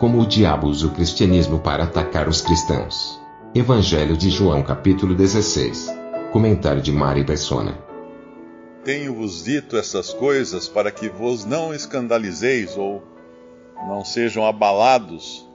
Como o diabo usa o cristianismo para atacar os cristãos. Evangelho de João, capítulo 16. Comentário de Mari Persona. Tenho-vos dito essas coisas para que vos não escandalizeis ou não sejam abalados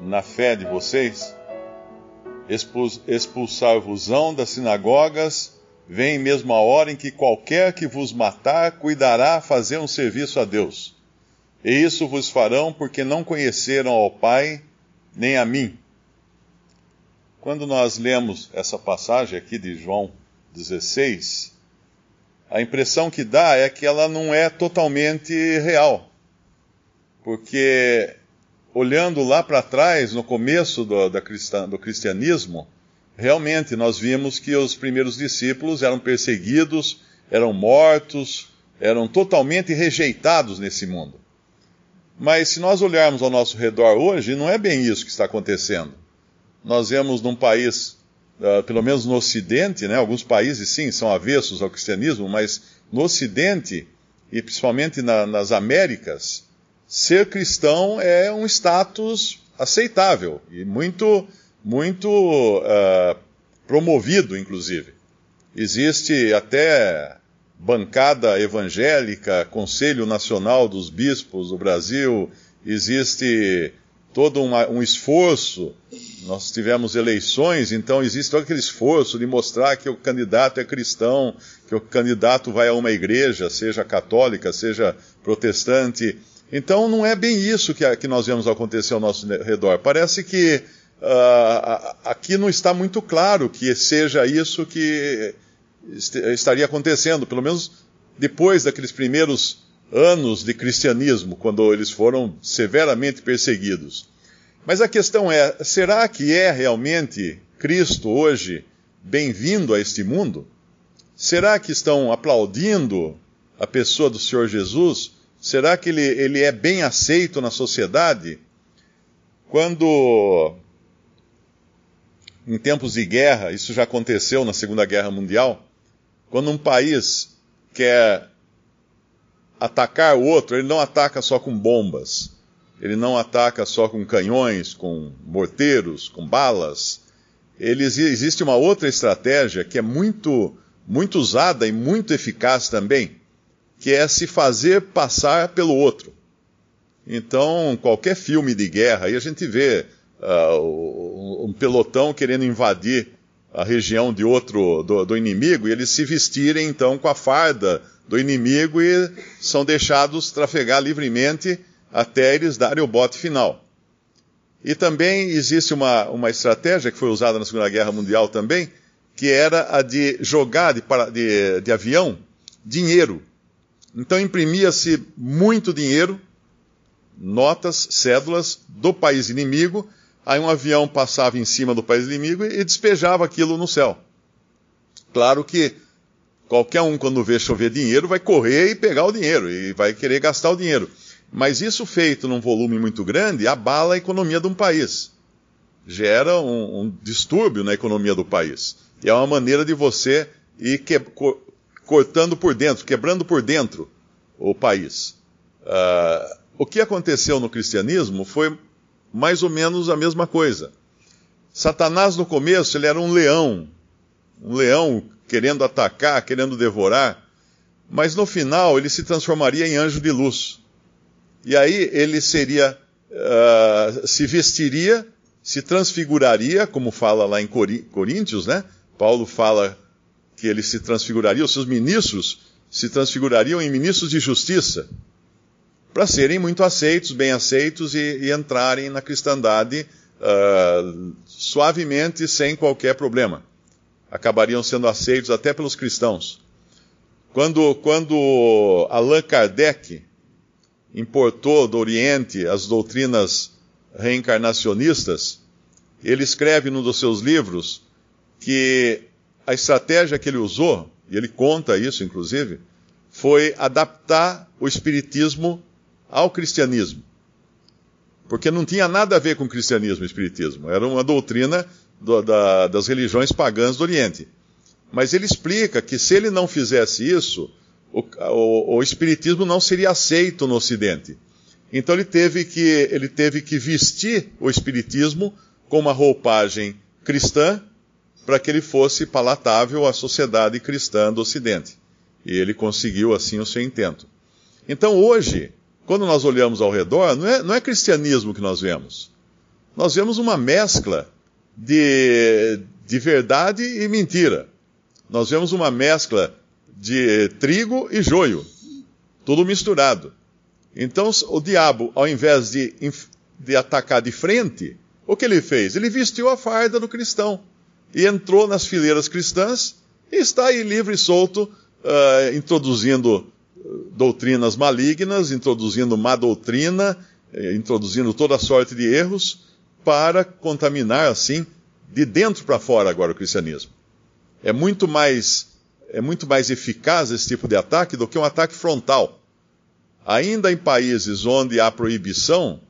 na fé de vocês. Expulsar-vos-ão das sinagogas, vem mesmo a hora em que qualquer que vos matar cuidará fazer um serviço a Deus. E isso vos farão porque não conheceram ao Pai nem a mim. Quando nós lemos essa passagem aqui de João 16, a impressão que dá é que ela não é totalmente real. Porque, olhando lá para trás, no começo do, do cristianismo, realmente nós vimos que os primeiros discípulos eram perseguidos, eram mortos, eram totalmente rejeitados nesse mundo. Mas se nós olharmos ao nosso redor hoje, não é bem isso que está acontecendo. Nós vemos num país, uh, pelo menos no Ocidente, né, alguns países sim são avessos ao cristianismo, mas no Ocidente, e principalmente na, nas Américas, ser cristão é um status aceitável e muito, muito uh, promovido, inclusive. Existe até bancada evangélica, Conselho Nacional dos Bispos do Brasil, existe todo uma, um esforço. Nós tivemos eleições, então existe todo aquele esforço de mostrar que o candidato é cristão, que o candidato vai a uma igreja, seja católica, seja protestante. Então não é bem isso que, que nós vemos acontecer ao nosso redor. Parece que uh, aqui não está muito claro que seja isso que estaria acontecendo, pelo menos depois daqueles primeiros anos de cristianismo, quando eles foram severamente perseguidos. Mas a questão é: será que é realmente Cristo hoje bem-vindo a este mundo? Será que estão aplaudindo a pessoa do Senhor Jesus? Será que ele, ele é bem aceito na sociedade? Quando, em tempos de guerra, isso já aconteceu na Segunda Guerra Mundial, quando um país quer atacar o outro, ele não ataca só com bombas, ele não ataca só com canhões, com morteiros, com balas. Ele, existe uma outra estratégia que é muito, muito usada e muito eficaz também, que é se fazer passar pelo outro. Então, qualquer filme de guerra, aí a gente vê uh, um pelotão querendo invadir a região de outro do, do, inimigo e eles se vestirem então com a farda do inimigo e são deixados trafegar livremente até eles darem o bote final. E também existe uma, uma estratégia que foi usada na Segunda Guerra Mundial também, que era a de jogar de, de, de avião dinheiro. Então imprimia-se muito dinheiro, notas, cédulas do país inimigo, Aí um avião passava em cima do país inimigo e despejava aquilo no céu. Claro que qualquer um, quando vê chover dinheiro, vai correr e pegar o dinheiro e vai querer gastar o dinheiro. Mas isso feito num volume muito grande abala a economia de um país. Gera um, um distúrbio na economia do país. E é uma maneira de você ir que, cortando por dentro, quebrando por dentro o país. Uh, o que aconteceu no cristianismo foi mais ou menos a mesma coisa. Satanás no começo ele era um leão, um leão querendo atacar, querendo devorar, mas no final ele se transformaria em anjo de luz. E aí ele seria, uh, se vestiria, se transfiguraria, como fala lá em Coríntios, né? Paulo fala que ele se transfiguraria, os seus ministros se transfigurariam em ministros de justiça para serem muito aceitos, bem aceitos e, e entrarem na cristandade uh, suavemente, sem qualquer problema. Acabariam sendo aceitos até pelos cristãos. Quando, quando Allan Kardec importou do Oriente as doutrinas reencarnacionistas, ele escreve num dos seus livros que a estratégia que ele usou, e ele conta isso inclusive, foi adaptar o espiritismo ao cristianismo. Porque não tinha nada a ver com cristianismo e espiritismo, era uma doutrina do, da, das religiões pagãs do Oriente. Mas ele explica que se ele não fizesse isso, o, o, o espiritismo não seria aceito no Ocidente. Então ele teve que, ele teve que vestir o espiritismo com uma roupagem cristã para que ele fosse palatável à sociedade cristã do Ocidente. E ele conseguiu assim o seu intento. Então hoje, quando nós olhamos ao redor, não é, não é cristianismo que nós vemos. Nós vemos uma mescla de, de verdade e mentira. Nós vemos uma mescla de trigo e joio, tudo misturado. Então o diabo, ao invés de, de atacar de frente, o que ele fez? Ele vestiu a farda do cristão e entrou nas fileiras cristãs e está aí livre e solto, uh, introduzindo doutrinas malignas, introduzindo má doutrina, eh, introduzindo toda sorte de erros para contaminar assim de dentro para fora agora o cristianismo. É muito mais é muito mais eficaz esse tipo de ataque do que um ataque frontal. Ainda em países onde há proibição,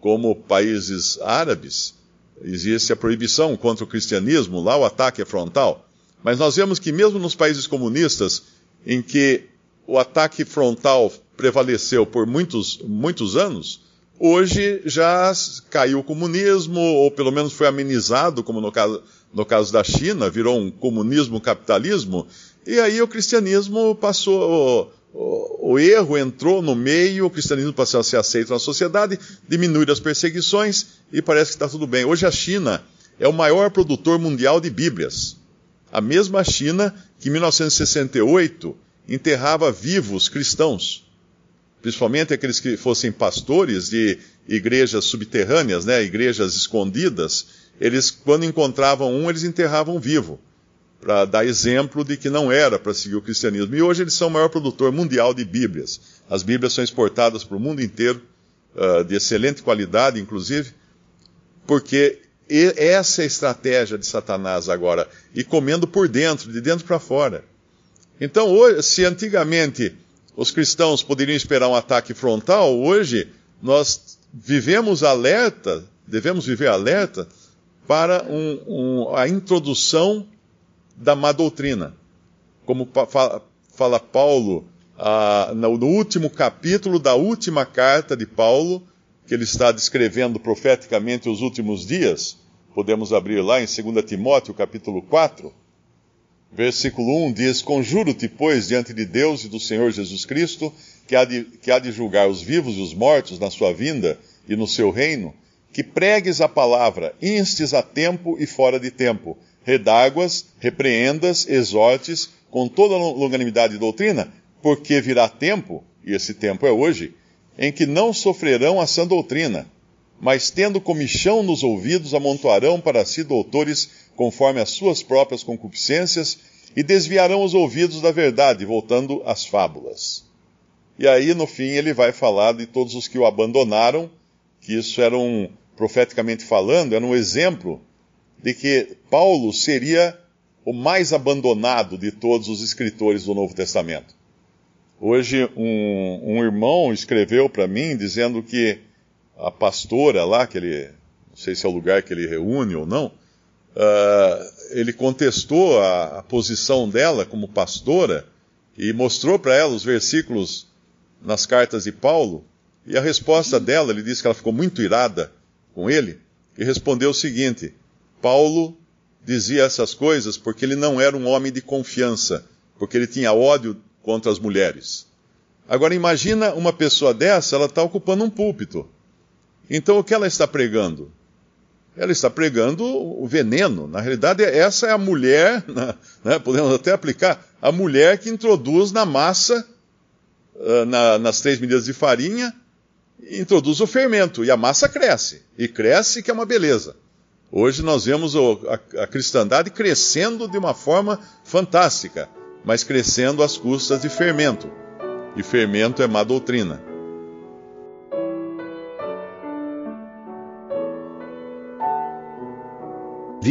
como países árabes, existe a proibição contra o cristianismo, lá o ataque é frontal. Mas nós vemos que mesmo nos países comunistas, em que o ataque frontal prevaleceu por muitos, muitos anos, hoje já caiu o comunismo, ou pelo menos foi amenizado, como no caso, no caso da China, virou um comunismo-capitalismo, e aí o cristianismo passou, o, o, erro entrou no meio, o cristianismo passou a ser aceito na sociedade, diminuíram as perseguições e parece que está tudo bem. Hoje a China é o maior produtor mundial de Bíblias. A mesma China que em 1968 enterrava vivos cristãos, principalmente aqueles que fossem pastores de igrejas subterrâneas, né, igrejas escondidas. Eles, quando encontravam um, eles enterravam vivo para dar exemplo de que não era para seguir o cristianismo. E hoje eles são o maior produtor mundial de Bíblias. As Bíblias são exportadas para o mundo inteiro, uh, de excelente qualidade, inclusive, porque essa é a estratégia de Satanás agora, e comendo por dentro, de dentro para fora. Então, hoje, se antigamente os cristãos poderiam esperar um ataque frontal, hoje nós vivemos alerta, devemos viver alerta para um, um, a introdução da má doutrina. Como fala, fala Paulo ah, no, no último capítulo da última carta de Paulo, que ele está descrevendo profeticamente os últimos dias, podemos abrir lá em 2 Timóteo capítulo 4, versículo 1 diz: Conjuro-te, pois, diante de Deus e do Senhor Jesus Cristo, que há, de, que há de julgar os vivos e os mortos na sua vinda e no seu reino, que pregues a palavra, instes a tempo e fora de tempo, redáguas, repreendas, exortes, com toda longanimidade e doutrina, porque virá tempo, e esse tempo é hoje, em que não sofrerão a sã doutrina, mas tendo comichão nos ouvidos, amontoarão para si doutores conforme as suas próprias concupiscências e desviarão os ouvidos da verdade, voltando às fábulas. E aí, no fim, ele vai falar de todos os que o abandonaram, que isso era um, profeticamente falando, era um exemplo de que Paulo seria o mais abandonado de todos os escritores do Novo Testamento. Hoje, um, um irmão escreveu para mim dizendo que a pastora lá, que ele, não sei se é o lugar que ele reúne ou não, uh, ele contestou a, a posição dela como pastora e mostrou para ela os versículos nas cartas de Paulo. E a resposta dela, ele disse que ela ficou muito irada com ele, e respondeu o seguinte: Paulo dizia essas coisas porque ele não era um homem de confiança, porque ele tinha ódio contra as mulheres. Agora imagina uma pessoa dessa, ela está ocupando um púlpito. Então o que ela está pregando? Ela está pregando o veneno. Na realidade, essa é a mulher, né, podemos até aplicar, a mulher que introduz na massa, uh, na, nas três medidas de farinha, introduz o fermento, e a massa cresce. E cresce que é uma beleza. Hoje nós vemos a, a cristandade crescendo de uma forma fantástica. mas crescendo às custas de fermento. E fermento é má doutrina.